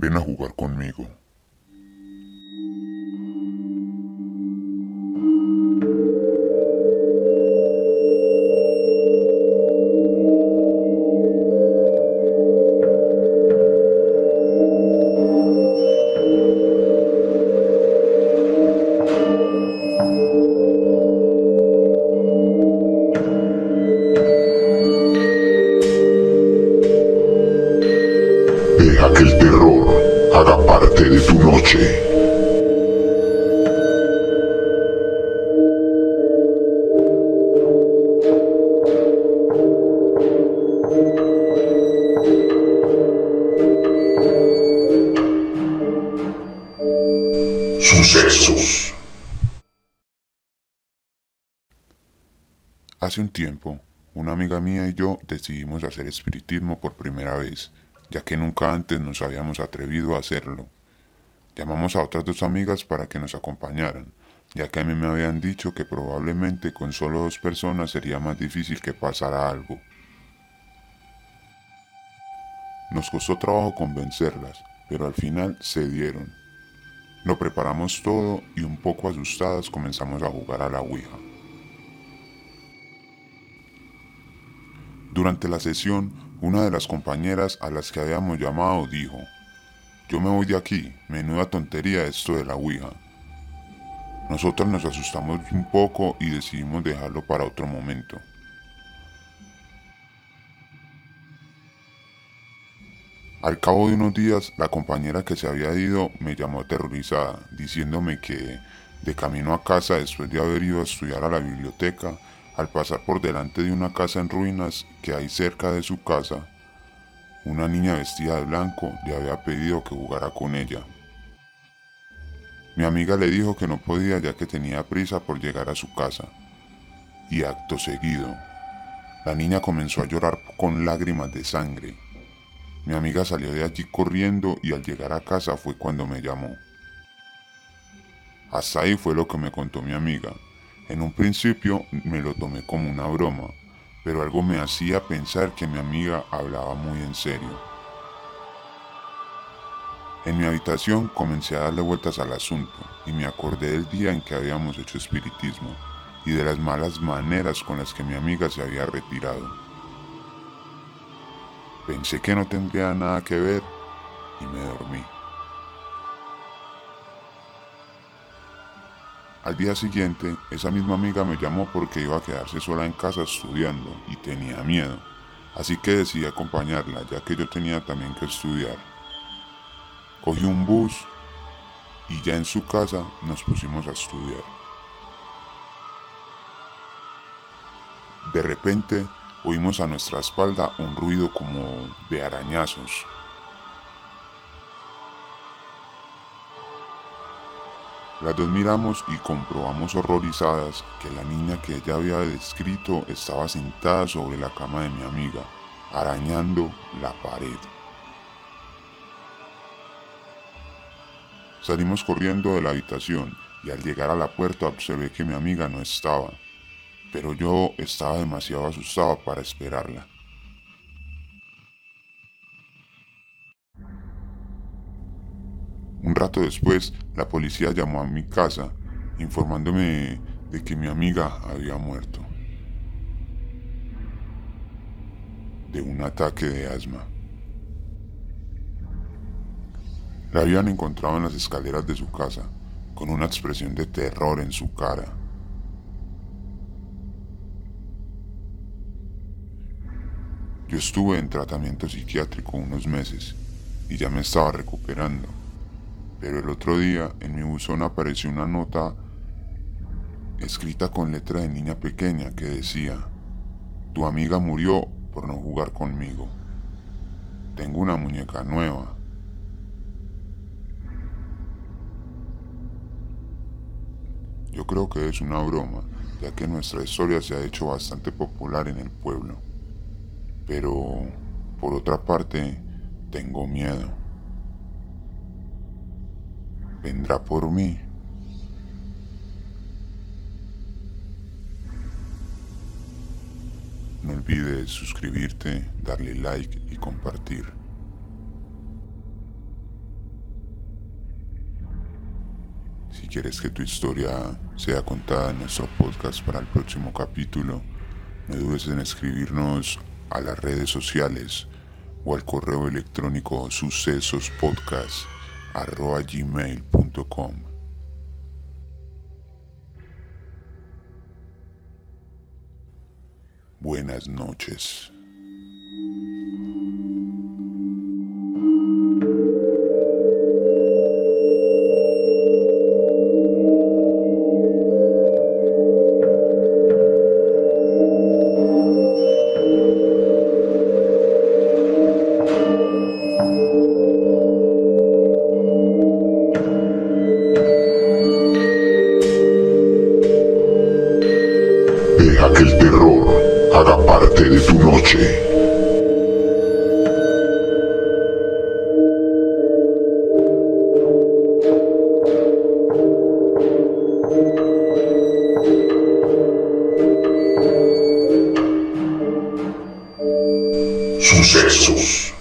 Ven a jugar conmigo. El terror haga parte de tu noche. Sucesos. Hace un tiempo, una amiga mía y yo decidimos hacer espiritismo por primera vez, ya que nunca antes nos habíamos atrevido a hacerlo. Llamamos a otras dos amigas para que nos acompañaran, ya que a mí me habían dicho que probablemente con solo dos personas sería más difícil que pasara algo. Nos costó trabajo convencerlas, pero al final cedieron. Lo preparamos todo y un poco asustadas comenzamos a jugar a la Ouija. Durante la sesión, una de las compañeras a las que habíamos llamado dijo, yo me voy de aquí, menuda tontería esto de la Ouija. Nosotros nos asustamos un poco y decidimos dejarlo para otro momento. Al cabo de unos días, la compañera que se había ido me llamó aterrorizada, diciéndome que, de camino a casa después de haber ido a estudiar a la biblioteca, al pasar por delante de una casa en ruinas que hay cerca de su casa, una niña vestida de blanco le había pedido que jugara con ella. Mi amiga le dijo que no podía ya que tenía prisa por llegar a su casa. Y acto seguido, la niña comenzó a llorar con lágrimas de sangre. Mi amiga salió de allí corriendo y al llegar a casa fue cuando me llamó. Hasta ahí fue lo que me contó mi amiga. En un principio me lo tomé como una broma, pero algo me hacía pensar que mi amiga hablaba muy en serio. En mi habitación comencé a darle vueltas al asunto y me acordé del día en que habíamos hecho espiritismo y de las malas maneras con las que mi amiga se había retirado. Pensé que no tendría nada que ver y me dormí. Al día siguiente, esa misma amiga me llamó porque iba a quedarse sola en casa estudiando y tenía miedo, así que decidí acompañarla ya que yo tenía también que estudiar. Cogí un bus y ya en su casa nos pusimos a estudiar. De repente oímos a nuestra espalda un ruido como de arañazos. Las dos miramos y comprobamos horrorizadas que la niña que ella había descrito estaba sentada sobre la cama de mi amiga, arañando la pared. Salimos corriendo de la habitación y al llegar a la puerta observé que mi amiga no estaba pero yo estaba demasiado asustado para esperarla. Un rato después, la policía llamó a mi casa informándome de que mi amiga había muerto de un ataque de asma. La habían encontrado en las escaleras de su casa, con una expresión de terror en su cara. Yo estuve en tratamiento psiquiátrico unos meses y ya me estaba recuperando. Pero el otro día en mi buzón apareció una nota escrita con letra de niña pequeña que decía, tu amiga murió por no jugar conmigo. Tengo una muñeca nueva. Yo creo que es una broma, ya que nuestra historia se ha hecho bastante popular en el pueblo. Pero, por otra parte, tengo miedo vendrá por mí. No olvides suscribirte, darle like y compartir. Si quieres que tu historia sea contada en nuestro podcast para el próximo capítulo, no dudes en escribirnos a las redes sociales o al correo electrónico sucesospodcast.com sucesospodcast.gmail.com Buenas noches. Que el terror haga parte de tu noche. Sucesos.